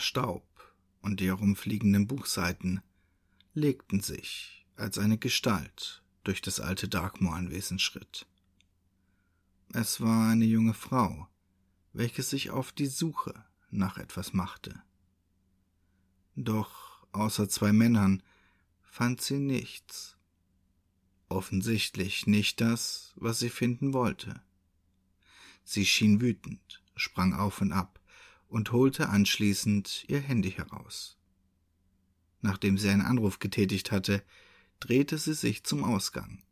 Staub und die herumfliegenden Buchseiten legten sich als eine Gestalt durch das alte Darkmoor-Anwesen schritt. Es war eine junge Frau, welche sich auf die Suche nach etwas machte. Doch außer zwei Männern fand sie nichts. Offensichtlich nicht das, was sie finden wollte. Sie schien wütend, sprang auf und ab und holte anschließend ihr Handy heraus. Nachdem sie einen Anruf getätigt hatte, drehte sie sich zum Ausgang,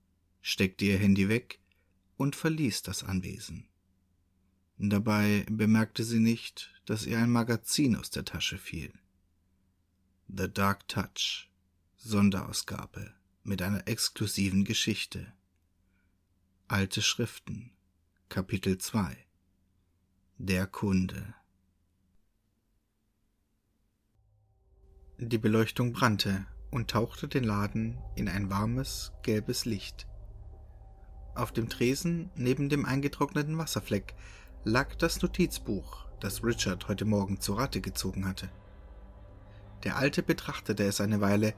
steckte ihr Handy weg und verließ das Anwesen. Dabei bemerkte sie nicht, dass ihr ein Magazin aus der Tasche fiel. The Dark Touch Sonderausgabe mit einer exklusiven Geschichte. Alte Schriften Kapitel 2 Der Kunde Die Beleuchtung brannte und tauchte den Laden in ein warmes, gelbes Licht. Auf dem Tresen neben dem eingetrockneten Wasserfleck lag das Notizbuch, das Richard heute Morgen zu Rate gezogen hatte. Der Alte betrachtete es eine Weile,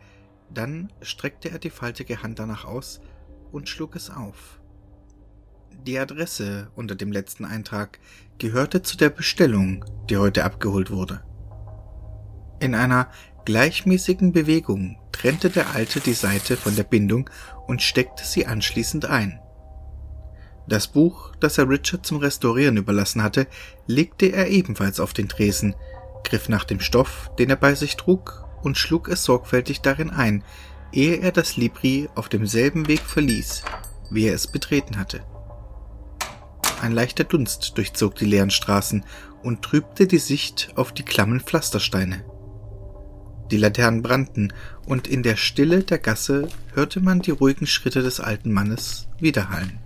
dann streckte er die faltige Hand danach aus und schlug es auf. Die Adresse unter dem letzten Eintrag gehörte zu der Bestellung, die heute abgeholt wurde. In einer gleichmäßigen Bewegung trennte der Alte die Seite von der Bindung und steckte sie anschließend ein. Das Buch, das er Richard zum Restaurieren überlassen hatte, legte er ebenfalls auf den Tresen, griff nach dem Stoff, den er bei sich trug, und schlug es sorgfältig darin ein, ehe er das Libri auf demselben Weg verließ, wie er es betreten hatte. Ein leichter Dunst durchzog die leeren Straßen und trübte die Sicht auf die klammen Pflastersteine. Die Laternen brannten, und in der Stille der Gasse hörte man die ruhigen Schritte des alten Mannes widerhallen.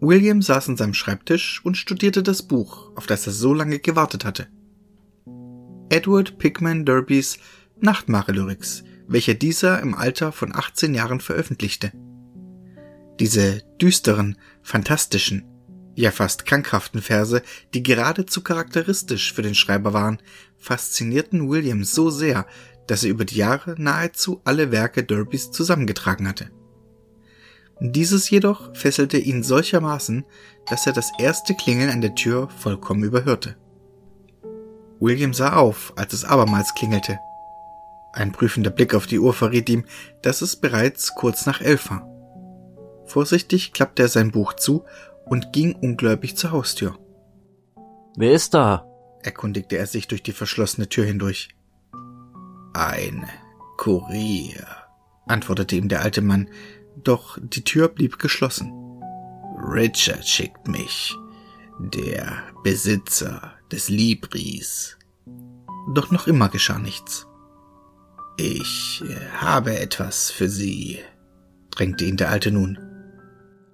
William saß an seinem Schreibtisch und studierte das Buch, auf das er so lange gewartet hatte. Edward Pickman Derbys Nachtmare-Lyrics, welche dieser im Alter von 18 Jahren veröffentlichte. Diese düsteren, fantastischen, ja fast krankhaften Verse, die geradezu charakteristisch für den Schreiber waren, faszinierten William so sehr, dass er über die Jahre nahezu alle Werke Derbys zusammengetragen hatte. Dieses jedoch fesselte ihn solchermaßen, dass er das erste Klingeln an der Tür vollkommen überhörte. William sah auf, als es abermals klingelte. Ein prüfender Blick auf die Uhr verriet ihm, dass es bereits kurz nach elf war. Vorsichtig klappte er sein Buch zu und ging ungläubig zur Haustür. Wer ist da? erkundigte er sich durch die verschlossene Tür hindurch. Ein Kurier, antwortete ihm der alte Mann, doch die Tür blieb geschlossen. Richard schickt mich, der Besitzer des Libris. Doch noch immer geschah nichts. Ich habe etwas für Sie, drängte ihn der Alte nun.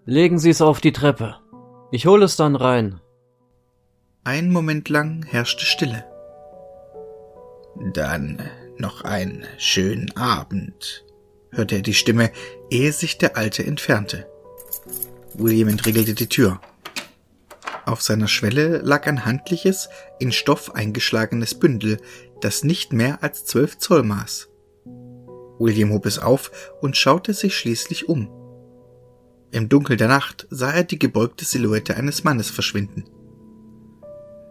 Legen Sie es auf die Treppe. Ich hole es dann rein. Ein Moment lang herrschte Stille. Dann noch einen schönen Abend, hörte er die Stimme, ehe sich der Alte entfernte. William entriegelte die Tür. Auf seiner Schwelle lag ein handliches, in Stoff eingeschlagenes Bündel, das nicht mehr als zwölf Zoll maß. William hob es auf und schaute sich schließlich um. Im Dunkel der Nacht sah er die gebeugte Silhouette eines Mannes verschwinden.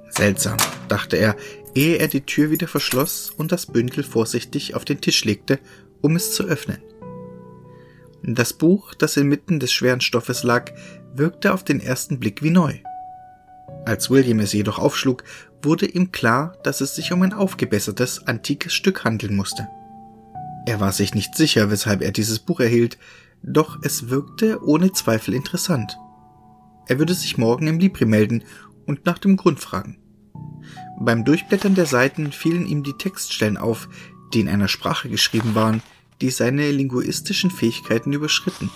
Seltsam, dachte er, ehe er die Tür wieder verschloss und das Bündel vorsichtig auf den Tisch legte, um es zu öffnen. Das Buch, das inmitten des schweren Stoffes lag, wirkte auf den ersten Blick wie neu. Als William es jedoch aufschlug, wurde ihm klar, dass es sich um ein aufgebessertes, antikes Stück handeln musste. Er war sich nicht sicher, weshalb er dieses Buch erhielt, doch es wirkte ohne Zweifel interessant. Er würde sich morgen im Libri melden und nach dem Grund fragen. Beim Durchblättern der Seiten fielen ihm die Textstellen auf, die in einer Sprache geschrieben waren, die seine linguistischen Fähigkeiten überschritten.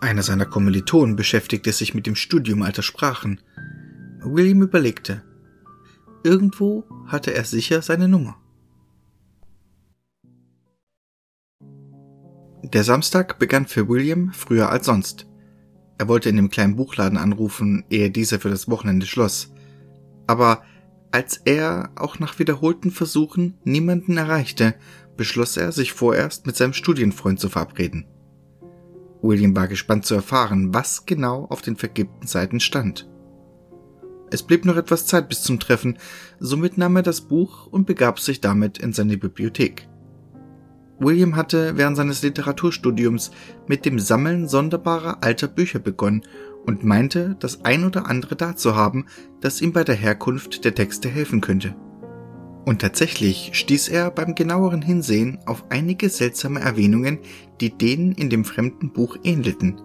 Einer seiner Kommilitonen beschäftigte sich mit dem Studium alter Sprachen. William überlegte. Irgendwo hatte er sicher seine Nummer. Der Samstag begann für William früher als sonst. Er wollte in dem kleinen Buchladen anrufen, ehe dieser für das Wochenende schloss. Aber als er auch nach wiederholten Versuchen niemanden erreichte, beschloss er, sich vorerst mit seinem Studienfreund zu verabreden. William war gespannt zu erfahren, was genau auf den vergibten Seiten stand. Es blieb noch etwas Zeit bis zum Treffen, somit nahm er das Buch und begab sich damit in seine Bibliothek. William hatte während seines Literaturstudiums mit dem Sammeln sonderbarer alter Bücher begonnen und meinte, das ein oder andere da zu haben, das ihm bei der Herkunft der Texte helfen könnte. Und tatsächlich stieß er beim genaueren Hinsehen auf einige seltsame Erwähnungen, die denen in dem fremden Buch ähnelten.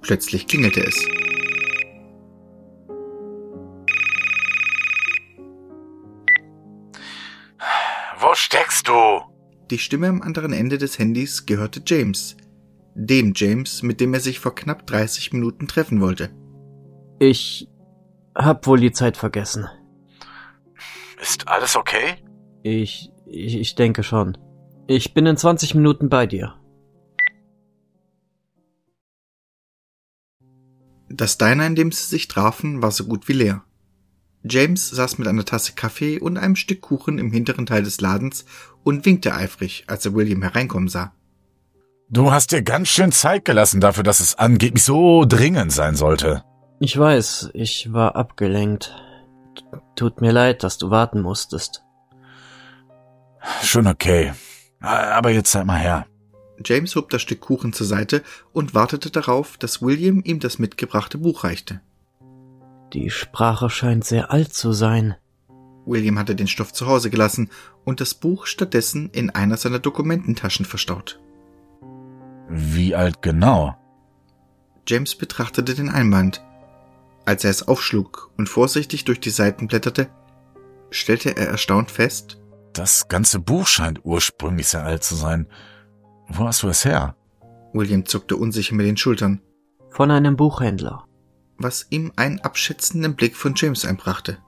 Plötzlich klingelte es. Wo steckst du? Die Stimme am anderen Ende des Handys gehörte James. Dem James, mit dem er sich vor knapp 30 Minuten treffen wollte. Ich hab wohl die Zeit vergessen. Ist alles okay? Ich, ich, ich denke schon. Ich bin in 20 Minuten bei dir. Das Diner, in dem sie sich trafen, war so gut wie leer. James saß mit einer Tasse Kaffee und einem Stück Kuchen im hinteren Teil des Ladens und winkte eifrig, als er William hereinkommen sah. Du hast dir ganz schön Zeit gelassen dafür, dass es angeblich so dringend sein sollte. Ich weiß, ich war abgelenkt. Tut mir leid, dass du warten musstest. Schon okay. Aber jetzt sei mal her. James hob das Stück Kuchen zur Seite und wartete darauf, dass William ihm das mitgebrachte Buch reichte. Die Sprache scheint sehr alt zu sein. William hatte den Stoff zu Hause gelassen und das Buch stattdessen in einer seiner Dokumententaschen verstaut. Wie alt genau? James betrachtete den Einband. Als er es aufschlug und vorsichtig durch die Seiten blätterte, stellte er erstaunt fest, das ganze Buch scheint ursprünglich sehr alt zu sein. Wo hast du es her? William zuckte unsicher mit den Schultern. Von einem Buchhändler. Was ihm einen abschätzenden Blick von James einbrachte.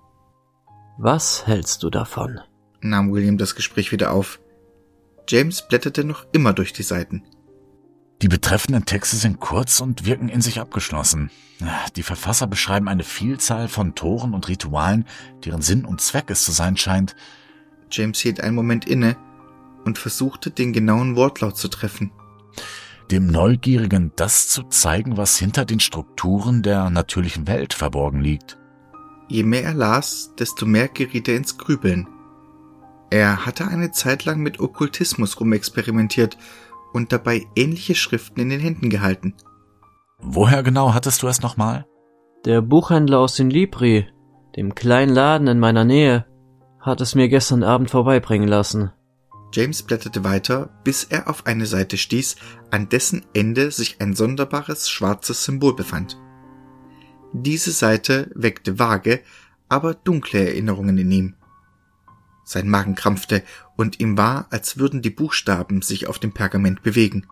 Was hältst du davon? nahm William das Gespräch wieder auf. James blätterte noch immer durch die Seiten. Die betreffenden Texte sind kurz und wirken in sich abgeschlossen. Die Verfasser beschreiben eine Vielzahl von Toren und Ritualen, deren Sinn und Zweck es zu sein scheint. James hielt einen Moment inne und versuchte, den genauen Wortlaut zu treffen. Dem Neugierigen das zu zeigen, was hinter den Strukturen der natürlichen Welt verborgen liegt. Je mehr er las, desto mehr geriet er ins Grübeln. Er hatte eine Zeit lang mit Okkultismus rumexperimentiert und dabei ähnliche Schriften in den Händen gehalten. Woher genau hattest du es nochmal? Der Buchhändler aus den Libri, dem kleinen Laden in meiner Nähe, hat es mir gestern Abend vorbeibringen lassen. James blätterte weiter, bis er auf eine Seite stieß, an dessen Ende sich ein sonderbares schwarzes Symbol befand. Diese Seite weckte vage, aber dunkle Erinnerungen in ihm. Sein Magen krampfte und ihm war, als würden die Buchstaben sich auf dem Pergament bewegen.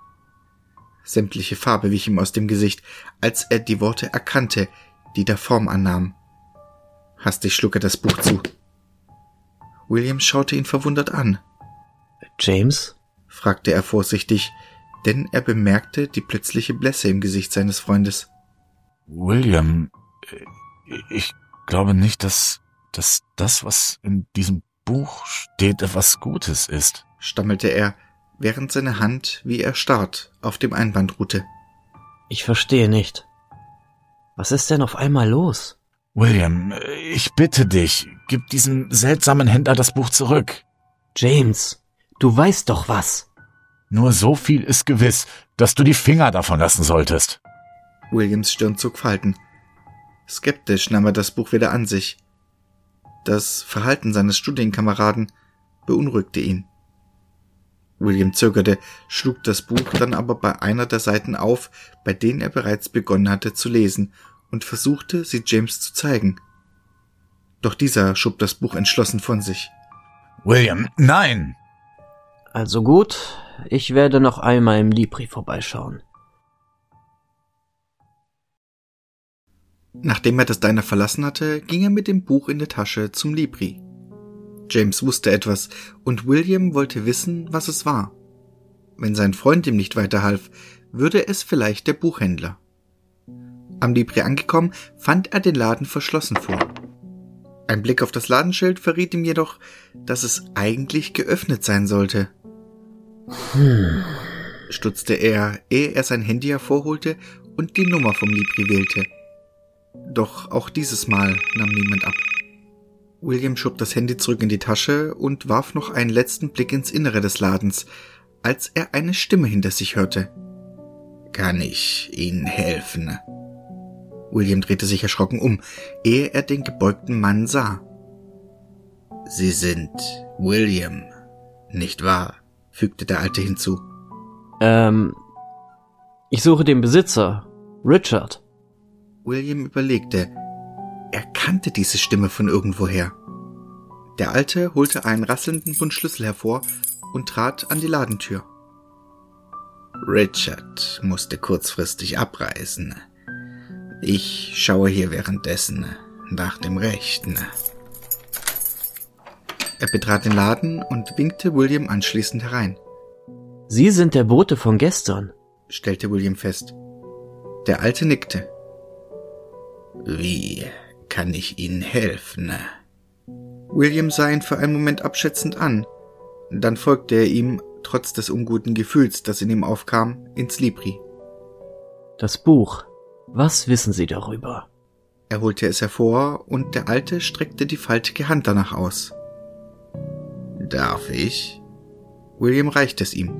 Sämtliche Farbe wich ihm aus dem Gesicht, als er die Worte erkannte, die der Form annahmen. Hastig schlug er das Buch zu. William schaute ihn verwundert an. James? fragte er vorsichtig, denn er bemerkte die plötzliche Blässe im Gesicht seines Freundes. William, ich glaube nicht, dass, dass das, was in diesem Buch steht, etwas Gutes ist, stammelte er, während seine Hand, wie erstarrt, auf dem Einband ruhte. Ich verstehe nicht. Was ist denn auf einmal los? William, ich bitte dich, gib diesem seltsamen Händler das Buch zurück. James, du weißt doch was. Nur so viel ist gewiss, dass du die Finger davon lassen solltest. Williams Stirn zog Falten. Skeptisch nahm er das Buch wieder an sich. Das Verhalten seines Studienkameraden beunruhigte ihn. William zögerte, schlug das Buch dann aber bei einer der Seiten auf, bei denen er bereits begonnen hatte zu lesen, und versuchte, sie James zu zeigen. Doch dieser schob das Buch entschlossen von sich. William, nein! Also gut, ich werde noch einmal im Libri vorbeischauen. Nachdem er das Diner verlassen hatte, ging er mit dem Buch in der Tasche zum Libri. James wusste etwas und William wollte wissen, was es war. Wenn sein Freund ihm nicht weiterhalf, würde es vielleicht der Buchhändler. Am Libri angekommen, fand er den Laden verschlossen vor. Ein Blick auf das Ladenschild verriet ihm jedoch, dass es eigentlich geöffnet sein sollte. Hm, stutzte er, ehe er sein Handy hervorholte und die Nummer vom Libri wählte. Doch auch dieses Mal nahm niemand ab. William schob das Handy zurück in die Tasche und warf noch einen letzten Blick ins Innere des Ladens, als er eine Stimme hinter sich hörte. Kann ich Ihnen helfen? William drehte sich erschrocken um, ehe er den gebeugten Mann sah. Sie sind William, nicht wahr? fügte der Alte hinzu. Ähm, ich suche den Besitzer, Richard. William überlegte. Er kannte diese Stimme von irgendwoher. Der Alte holte einen rasselnden Bund Schlüssel hervor und trat an die Ladentür. Richard musste kurzfristig abreisen. Ich schaue hier währenddessen nach dem Rechten. Er betrat den Laden und winkte William anschließend herein. Sie sind der Bote von gestern, stellte William fest. Der Alte nickte. Wie kann ich Ihnen helfen? William sah ihn für einen Moment abschätzend an. Dann folgte er ihm, trotz des unguten Gefühls, das in ihm aufkam, ins Libri. Das Buch. Was wissen Sie darüber? Er holte es hervor und der Alte streckte die faltige Hand danach aus. Darf ich? William reichte es ihm.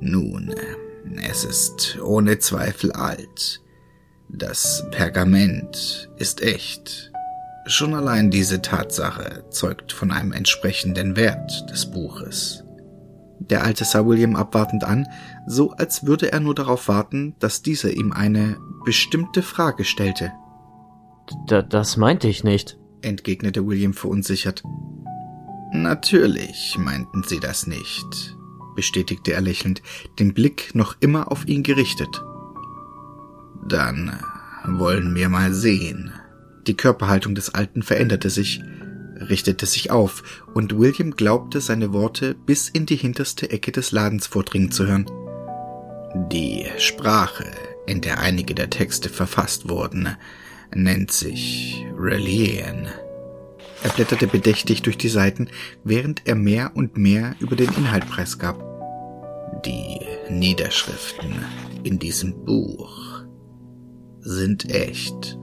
Nun, es ist ohne Zweifel alt. Das Pergament ist echt. Schon allein diese Tatsache zeugt von einem entsprechenden Wert des Buches. Der Alte sah William abwartend an, so als würde er nur darauf warten, dass dieser ihm eine bestimmte Frage stellte. D das meinte ich nicht, entgegnete William verunsichert. Natürlich meinten Sie das nicht bestätigte er lächelnd, den Blick noch immer auf ihn gerichtet. Dann wollen wir mal sehen. Die Körperhaltung des Alten veränderte sich, richtete sich auf, und William glaubte, seine Worte bis in die hinterste Ecke des Ladens vordringen zu hören. Die Sprache, in der einige der Texte verfasst wurden, nennt sich Relian. Er blätterte bedächtig durch die Seiten, während er mehr und mehr über den Inhalt preisgab. Die Niederschriften in diesem Buch sind echt,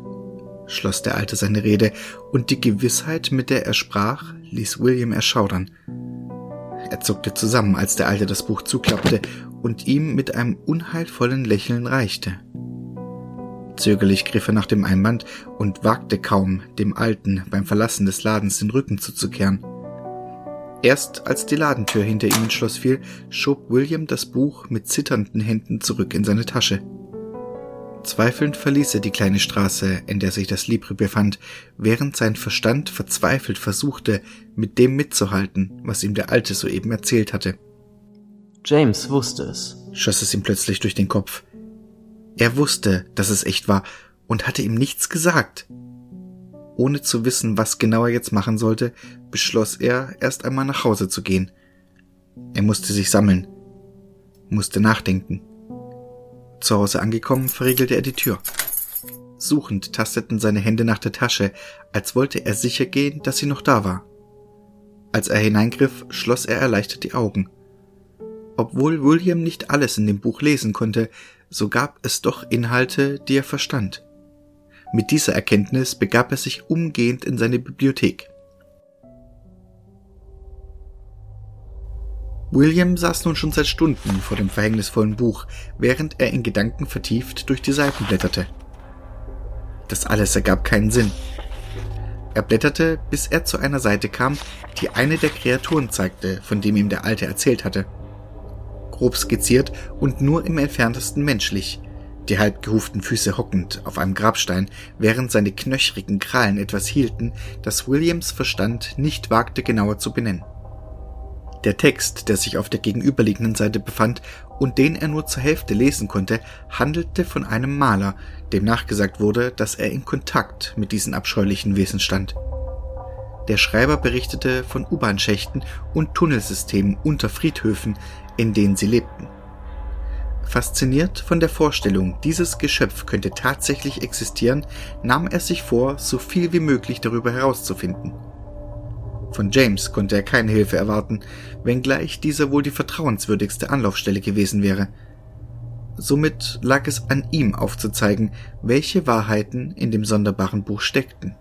schloss der Alte seine Rede, und die Gewissheit, mit der er sprach, ließ William erschaudern. Er zuckte zusammen, als der Alte das Buch zuklappte und ihm mit einem unheilvollen Lächeln reichte. Zögerlich griff er nach dem Einband und wagte kaum, dem Alten beim Verlassen des Ladens den Rücken zuzukehren. Erst als die Ladentür hinter ihm ins Schloss fiel, schob William das Buch mit zitternden Händen zurück in seine Tasche. Zweifelnd verließ er die kleine Straße, in der sich das Libre befand, während sein Verstand verzweifelt versuchte, mit dem mitzuhalten, was ihm der Alte soeben erzählt hatte. James wusste es, schoss es ihm plötzlich durch den Kopf. Er wusste, dass es echt war und hatte ihm nichts gesagt. Ohne zu wissen, was genau er jetzt machen sollte, beschloss er, erst einmal nach Hause zu gehen. Er musste sich sammeln, musste nachdenken. Zu Hause angekommen, verriegelte er die Tür. Suchend tasteten seine Hände nach der Tasche, als wollte er sicher gehen, dass sie noch da war. Als er hineingriff, schloss er erleichtert die Augen. Obwohl William nicht alles in dem Buch lesen konnte, so gab es doch Inhalte, die er verstand. Mit dieser Erkenntnis begab er sich umgehend in seine Bibliothek. William saß nun schon seit Stunden vor dem verhängnisvollen Buch, während er in Gedanken vertieft durch die Seiten blätterte. Das alles ergab keinen Sinn. Er blätterte, bis er zu einer Seite kam, die eine der Kreaturen zeigte, von dem ihm der Alte erzählt hatte. Grob skizziert und nur im entferntesten menschlich, die halb gehuften Füße hockend auf einem Grabstein, während seine knöchrigen Krallen etwas hielten, das Williams Verstand nicht wagte genauer zu benennen. Der Text, der sich auf der gegenüberliegenden Seite befand und den er nur zur Hälfte lesen konnte, handelte von einem Maler, dem nachgesagt wurde, dass er in Kontakt mit diesen abscheulichen Wesen stand. Der Schreiber berichtete von U-Bahn-Schächten und Tunnelsystemen unter Friedhöfen, in denen sie lebten. Fasziniert von der Vorstellung, dieses Geschöpf könnte tatsächlich existieren, nahm er sich vor, so viel wie möglich darüber herauszufinden. Von James konnte er keine Hilfe erwarten, wenngleich dieser wohl die vertrauenswürdigste Anlaufstelle gewesen wäre. Somit lag es an ihm aufzuzeigen, welche Wahrheiten in dem sonderbaren Buch steckten.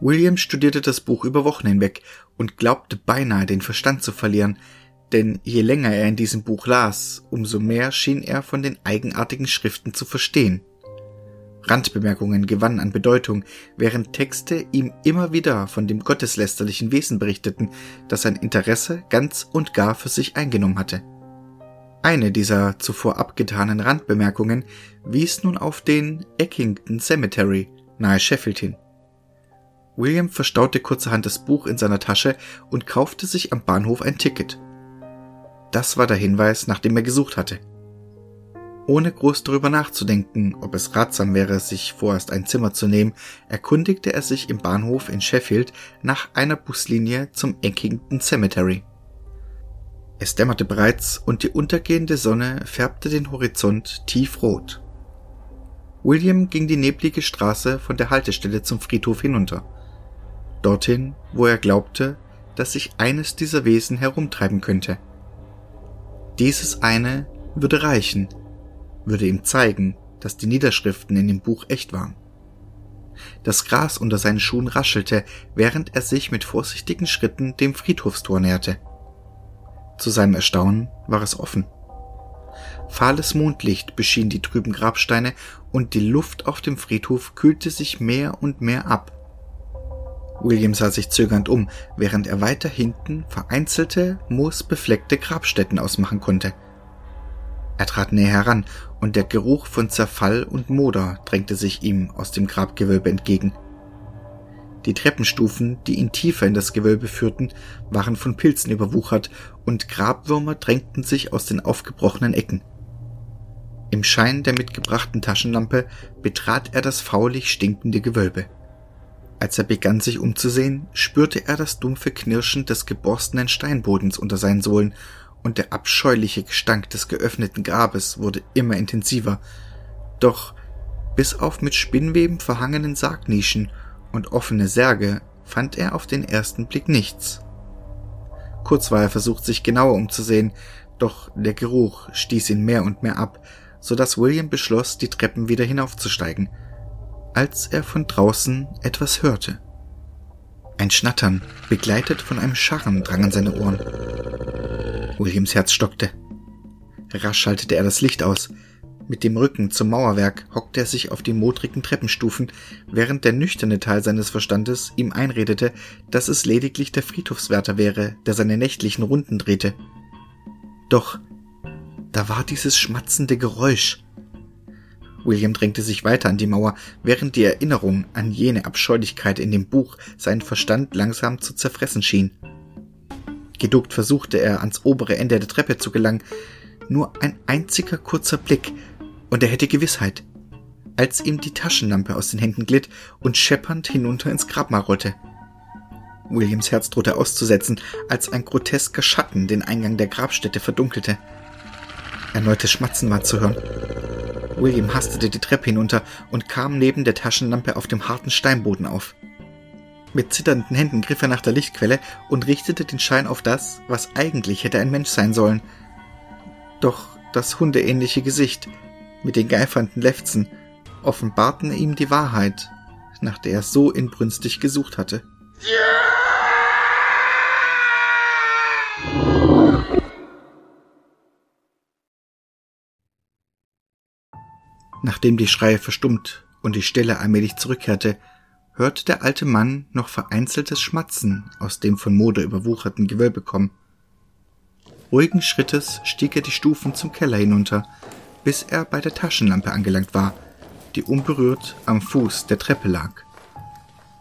William studierte das Buch über Wochen hinweg und glaubte beinahe den Verstand zu verlieren, denn je länger er in diesem Buch las, umso mehr schien er von den eigenartigen Schriften zu verstehen. Randbemerkungen gewannen an Bedeutung, während Texte ihm immer wieder von dem gotteslästerlichen Wesen berichteten, das sein Interesse ganz und gar für sich eingenommen hatte. Eine dieser zuvor abgetanen Randbemerkungen wies nun auf den Eckington Cemetery nahe Sheffield hin. William verstaute kurzerhand das Buch in seiner Tasche und kaufte sich am Bahnhof ein Ticket. Das war der Hinweis, nach dem er gesucht hatte. Ohne groß darüber nachzudenken, ob es ratsam wäre, sich vorerst ein Zimmer zu nehmen, erkundigte er sich im Bahnhof in Sheffield nach einer Buslinie zum Eckington Cemetery. Es dämmerte bereits und die untergehende Sonne färbte den Horizont tiefrot. William ging die neblige Straße von der Haltestelle zum Friedhof hinunter. Dorthin, wo er glaubte, dass sich eines dieser Wesen herumtreiben könnte. Dieses eine würde reichen, würde ihm zeigen, dass die Niederschriften in dem Buch echt waren. Das Gras unter seinen Schuhen raschelte, während er sich mit vorsichtigen Schritten dem Friedhofstor näherte. Zu seinem Erstaunen war es offen. Fahles Mondlicht beschien die trüben Grabsteine und die Luft auf dem Friedhof kühlte sich mehr und mehr ab. William sah sich zögernd um, während er weiter hinten vereinzelte, moosbefleckte Grabstätten ausmachen konnte. Er trat näher heran und der Geruch von Zerfall und Moder drängte sich ihm aus dem Grabgewölbe entgegen. Die Treppenstufen, die ihn tiefer in das Gewölbe führten, waren von Pilzen überwuchert und Grabwürmer drängten sich aus den aufgebrochenen Ecken. Im Schein der mitgebrachten Taschenlampe betrat er das faulig stinkende Gewölbe. Als er begann sich umzusehen, spürte er das dumpfe Knirschen des geborstenen Steinbodens unter seinen Sohlen und der abscheuliche Gestank des geöffneten Grabes wurde immer intensiver. Doch bis auf mit Spinnweben verhangenen Sargnischen und offene Särge fand er auf den ersten Blick nichts. Kurz war er versucht, sich genauer umzusehen, doch der Geruch stieß ihn mehr und mehr ab, so dass William beschloss, die Treppen wieder hinaufzusteigen, als er von draußen etwas hörte. Ein Schnattern, begleitet von einem Scharren, drang an seine Ohren. Williams Herz stockte. Rasch schaltete er das Licht aus. Mit dem Rücken zum Mauerwerk hockte er sich auf die modrigen Treppenstufen, während der nüchterne Teil seines Verstandes ihm einredete, dass es lediglich der Friedhofswärter wäre, der seine nächtlichen Runden drehte. Doch da war dieses schmatzende Geräusch. William drängte sich weiter an die Mauer, während die Erinnerung an jene Abscheulichkeit in dem Buch seinen Verstand langsam zu zerfressen schien. Geduckt versuchte er, ans obere Ende der Treppe zu gelangen. Nur ein einziger kurzer Blick, und er hätte Gewissheit. Als ihm die Taschenlampe aus den Händen glitt und scheppernd hinunter ins Grabmal rollte. Williams Herz drohte auszusetzen, als ein grotesker Schatten den Eingang der Grabstätte verdunkelte. Erneutes Schmatzen war zu hören. William hastete die Treppe hinunter und kam neben der Taschenlampe auf dem harten Steinboden auf. Mit zitternden Händen griff er nach der Lichtquelle und richtete den Schein auf das, was eigentlich hätte ein Mensch sein sollen. Doch das hundeähnliche Gesicht mit den geifernden Lefzen offenbarten ihm die Wahrheit, nach der er so inbrünstig gesucht hatte. Nachdem die Schreie verstummt und die Stille allmählich zurückkehrte, hörte der alte Mann noch vereinzeltes Schmatzen aus dem von Mode überwucherten Gewölbe kommen. Ruhigen Schrittes stieg er die Stufen zum Keller hinunter, bis er bei der Taschenlampe angelangt war, die unberührt am Fuß der Treppe lag.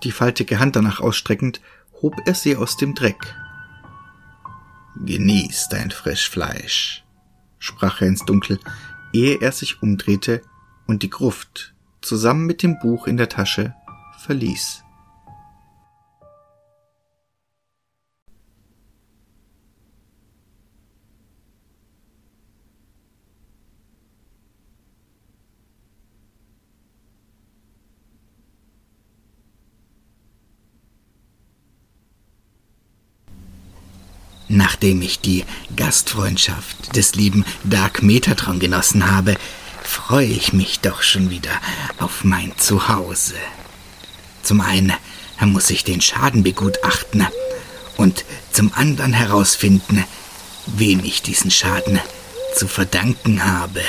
Die faltige Hand danach ausstreckend, hob er sie aus dem Dreck. Genieß dein Frischfleisch, sprach er ins Dunkel, ehe er sich umdrehte und die Gruft zusammen mit dem Buch in der Tasche verließ. Nachdem ich die Gastfreundschaft des lieben Dark Metatron genossen habe, freue ich mich doch schon wieder auf mein Zuhause. Zum einen muss ich den Schaden begutachten und zum anderen herausfinden, wem ich diesen Schaden zu verdanken habe.